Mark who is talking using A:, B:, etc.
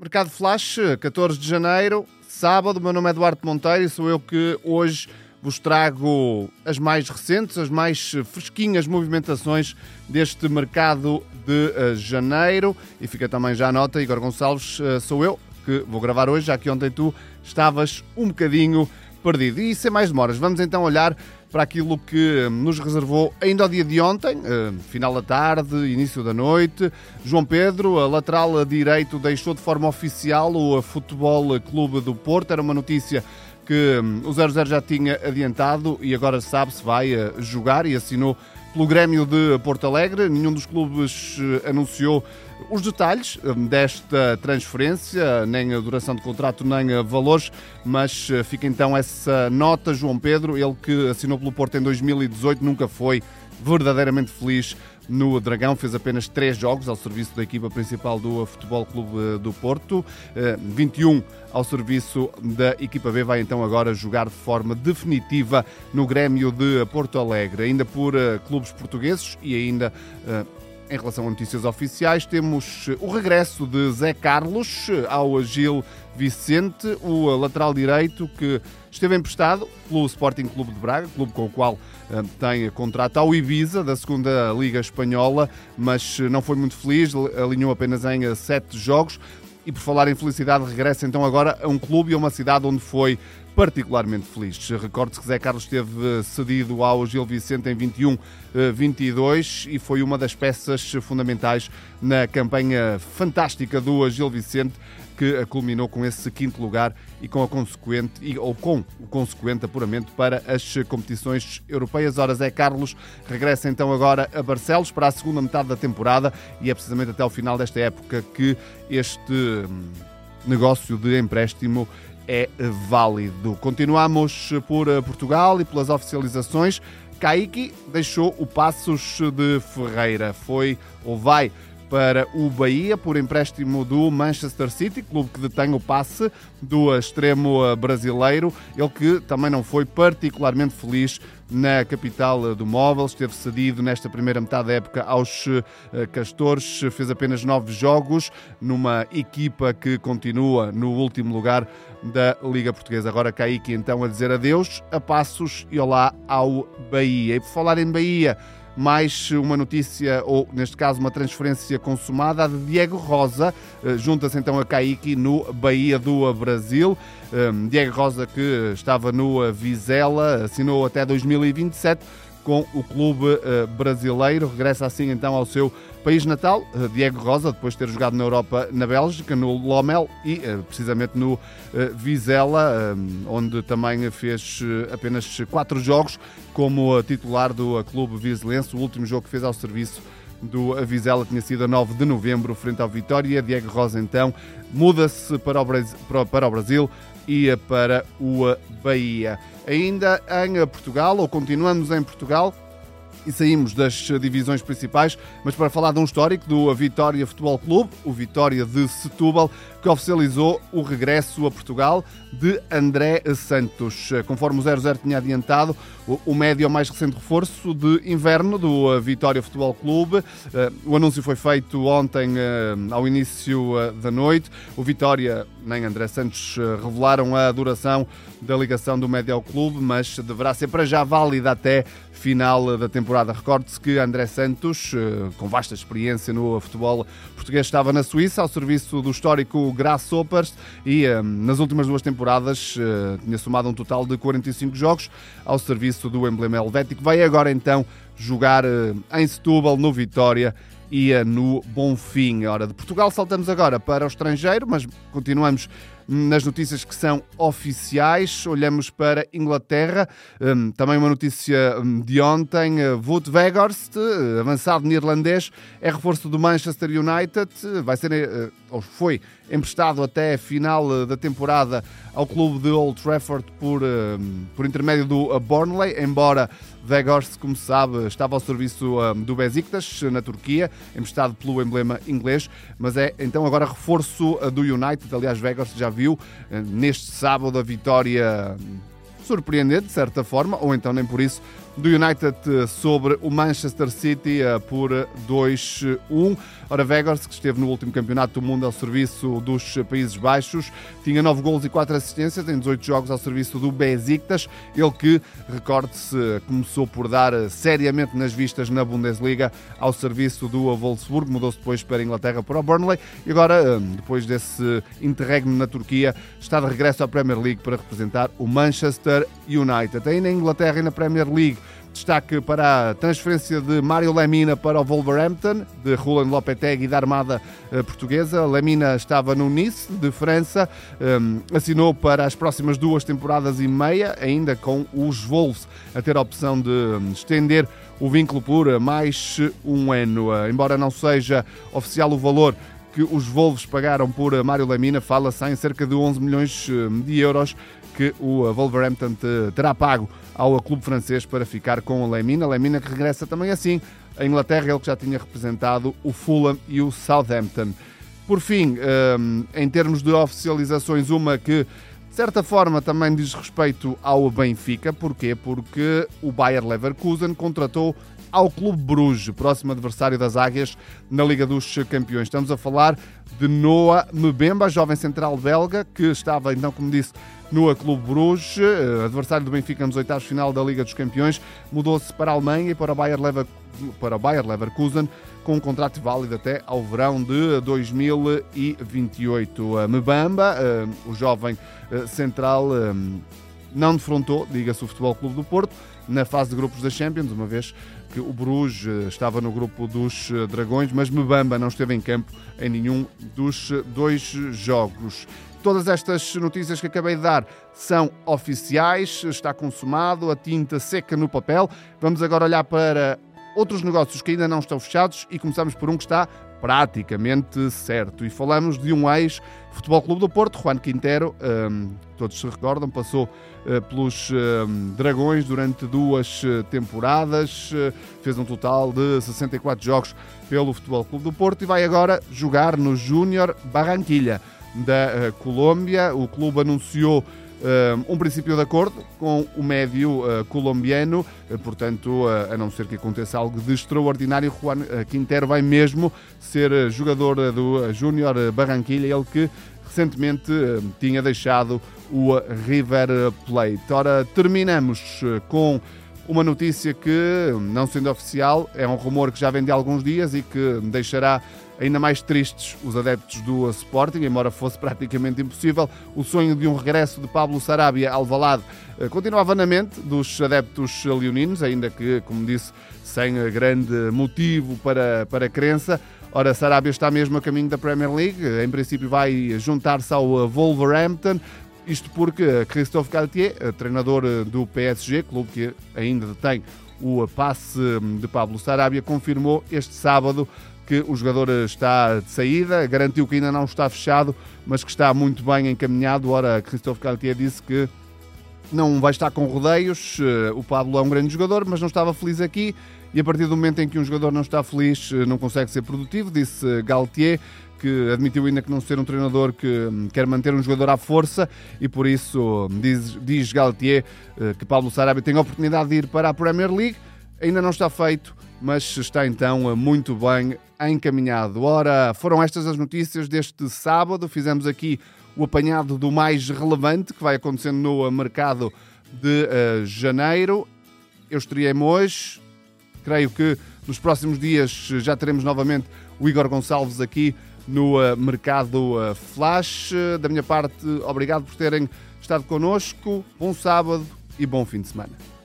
A: Mercado Flash, 14 de janeiro, sábado. Meu nome é Eduardo Monteiro e sou eu que hoje vos trago as mais recentes, as mais fresquinhas movimentações deste mercado de uh, janeiro. E fica também já a nota, Igor Gonçalves, uh, sou eu que vou gravar hoje, já que ontem tu estavas um bocadinho perdido. E sem mais demoras, vamos então olhar para aquilo que nos reservou ainda ao dia de ontem, eh, final da tarde, início da noite. João Pedro, a lateral direito, deixou de forma oficial o Futebol Clube do Porto. Era uma notícia que hum, o 00 já tinha adiantado e agora sabe se vai eh, jogar e assinou pelo Grêmio de Porto Alegre. Nenhum dos clubes eh, anunciou os detalhes hum, desta transferência, nem a duração de contrato, nem valores, mas eh, fica então essa nota. João Pedro, ele que assinou pelo Porto em 2018, nunca foi verdadeiramente feliz no Dragão, fez apenas três jogos ao serviço da equipa principal do Futebol Clube do Porto, 21 eh, ao serviço da equipa B, vai então agora jogar de forma definitiva no Grêmio de Porto Alegre, ainda por eh, clubes portugueses e ainda eh, em relação a notícias oficiais, temos o regresso de Zé Carlos ao Gil Vicente, o lateral direito que esteve emprestado pelo Sporting Clube de Braga, clube com o qual uh, tem contrato ao Ibiza, da segunda Liga Espanhola, mas não foi muito feliz, alinhou apenas em sete jogos. E por falar em felicidade, regressa então agora a um clube e a uma cidade onde foi particularmente feliz. Recorde-se que Zé Carlos esteve cedido ao Gil Vicente em 21-22 e foi uma das peças fundamentais na campanha fantástica do Gil Vicente que culminou com esse quinto lugar e com a consequente ou com o consequente apuramento para as competições europeias. Ora, Zé Carlos regressa então agora a Barcelos para a segunda metade da temporada e é precisamente até o final desta época que este hum, negócio de empréstimo é válido. Continuamos por eh, Portugal e pelas oficializações. Kaique deixou o Passos de Ferreira. Foi ou vai para o Bahia por empréstimo do Manchester City, clube que detém o passe do extremo brasileiro. Ele que também não foi particularmente feliz na capital do móvel, esteve cedido nesta primeira metade da época aos eh, Castores, fez apenas nove jogos numa equipa que continua no último lugar da Liga Portuguesa. Agora Kaique então a dizer adeus a Passos e olá ao Bahia. E por falar em Bahia, mais uma notícia, ou neste caso uma transferência consumada, a de Diego Rosa, eh, junta-se então a Kaique no Bahia do Brasil. Ehm, Diego Rosa que estava no Vizela, assinou até 2027 com o clube uh, brasileiro. Regressa assim então ao seu país natal, uh, Diego Rosa, depois de ter jogado na Europa, na Bélgica, no Lomel e uh, precisamente no Vizela, onde também fez apenas quatro jogos como titular do clube vizelense. O último jogo que fez ao serviço do Vizela tinha sido a 9 de novembro, frente ao Vitória. Diego Rosa, então, muda-se para, para o Brasil e para o Bahia. Ainda em Portugal, ou continuamos em Portugal, e saímos das divisões principais, mas para falar de um histórico do Vitória Futebol Clube, o Vitória de Setúbal, que oficializou o regresso a Portugal de André Santos. Conforme o 00 tinha adiantado, o médio mais recente reforço de inverno do Vitória Futebol Clube. Eh, o anúncio foi feito ontem eh, ao início eh, da noite. O Vitória nem André Santos revelaram a duração da ligação do médio ao clube, mas deverá ser para já válida até final da temporada. Recorde-se que André Santos, com vasta experiência no futebol português, estava na Suíça ao serviço do histórico Grasshoppers e um, nas últimas duas temporadas uh, tinha somado um total de 45 jogos ao serviço do emblema helvético. Vai agora então jogar em Setúbal, no Vitória e no Bonfim. Ora, de Portugal saltamos agora para o estrangeiro, mas continuamos nas notícias que são oficiais. Olhamos para Inglaterra, hum, também uma notícia hum, de ontem. Wout Weghorst, avançado neerlandês, é reforço do Manchester United, vai ser, eh, ou foi emprestado até a final eh, da temporada ao clube de Old Trafford por, hum, por intermédio do Burnley, embora Weghorst, como se sabe, estava ao serviço do Besiktas, na Turquia, emprestado pelo emblema inglês, mas é então agora reforço do United. Aliás, Weghorst já eh, neste sábado a vitória surpreendente, de certa forma, ou então nem por isso, do United sobre o Manchester City por 2-1. Ora, Vegas, que esteve no último campeonato do mundo ao serviço dos Países Baixos, tinha 9 golos e 4 assistências em 18 jogos ao serviço do Besiktas. Ele que, recorde-se, começou por dar seriamente nas vistas na Bundesliga ao serviço do Wolfsburg, mudou-se depois para a Inglaterra para o Burnley e agora, depois desse interregno na Turquia, está de regresso à Premier League para representar o Manchester United. Aí na Inglaterra e na Premier League Destaque para a transferência de Mário Lemina para o Wolverhampton, de Roland Lopetegui da Armada eh, Portuguesa. Lemina estava no Nice, de França, um, assinou para as próximas duas temporadas e meia, ainda com os Wolves, a ter a opção de hum, estender o vínculo por mais um ano. Eh, embora não seja oficial o valor que os Wolves pagaram por Mário Lemina, fala-se em cerca de 11 milhões de euros que o Wolverhampton terá pago ao clube francês para ficar com o Lemina. Lemina que regressa também assim à Inglaterra, ele que já tinha representado o Fulham e o Southampton. Por fim, em termos de oficializações, uma que de certa forma também diz respeito ao Benfica. Porquê? Porque o Bayer Leverkusen contratou ao Clube Bruges, próximo adversário das Águias na Liga dos Campeões. Estamos a falar de Noah Mbemba, jovem central belga, que estava, então, como disse, no Clube Bruges, eh, adversário do Benfica nos oitavos final da Liga dos Campeões, mudou-se para a Alemanha e para o Bayer, Lever, para Bayer Leverkusen com um contrato válido até ao verão de 2028. Mbamba, eh, o jovem eh, central, não defrontou, diga-se, o Futebol Clube do Porto na fase de grupos da Champions, uma vez que o Bruges estava no grupo dos Dragões, mas Mbamba não esteve em campo em nenhum dos dois jogos. Todas estas notícias que acabei de dar são oficiais, está consumado, a tinta seca no papel. Vamos agora olhar para outros negócios que ainda não estão fechados e começamos por um que está praticamente certo. E falamos de um ex-Futebol Clube do Porto, Juan Quintero, um, todos se recordam, passou uh, pelos um, Dragões durante duas uh, temporadas, uh, fez um total de 64 jogos pelo Futebol Clube do Porto e vai agora jogar no Júnior Barranquilha da uh, Colômbia. O clube anunciou uh, um princípio de acordo com o médio uh, colombiano, portanto, a não ser que aconteça algo de extraordinário, Juan Quintero vai mesmo ser jogador do Júnior Barranquilla, ele que recentemente tinha deixado o River Plate. Ora, terminamos com uma notícia que, não sendo oficial, é um rumor que já vem de alguns dias e que deixará ainda mais tristes os adeptos do Sporting, embora fosse praticamente impossível. O sonho de um regresso de Pablo Sarabia ao Valade eh, continuava na mente dos adeptos leoninos, ainda que, como disse, sem grande motivo para, para crença. Ora, Sarabia está mesmo a caminho da Premier League, em princípio vai juntar-se ao Wolverhampton, isto porque Christophe Galtier, eh, treinador eh, do PSG, clube que ainda tem o passe hum, de Pablo Sarabia, confirmou este sábado que o jogador está de saída, garantiu que ainda não está fechado, mas que está muito bem encaminhado. Ora, Christophe Galtier disse que não vai estar com rodeios. Eh, o Pablo é um grande jogador, mas não estava feliz aqui. E a partir do momento em que um jogador não está feliz, eh, não consegue ser produtivo, disse Galtier, que admitiu ainda que não ser um treinador que hum, quer manter um jogador à força e por isso hum, diz, diz Galtier eh, que Pablo Sarabia tem a oportunidade de ir para a Premier League. Ainda não está feito, mas está então muito bem encaminhado. Ora, foram estas as notícias deste sábado. Fizemos aqui o apanhado do mais relevante que vai acontecendo no mercado de uh, janeiro. Eu estreiei-me hoje. Creio que nos próximos dias já teremos novamente o Igor Gonçalves aqui no uh, mercado uh, Flash. Da minha parte, obrigado por terem estado connosco. Bom sábado e bom fim de semana.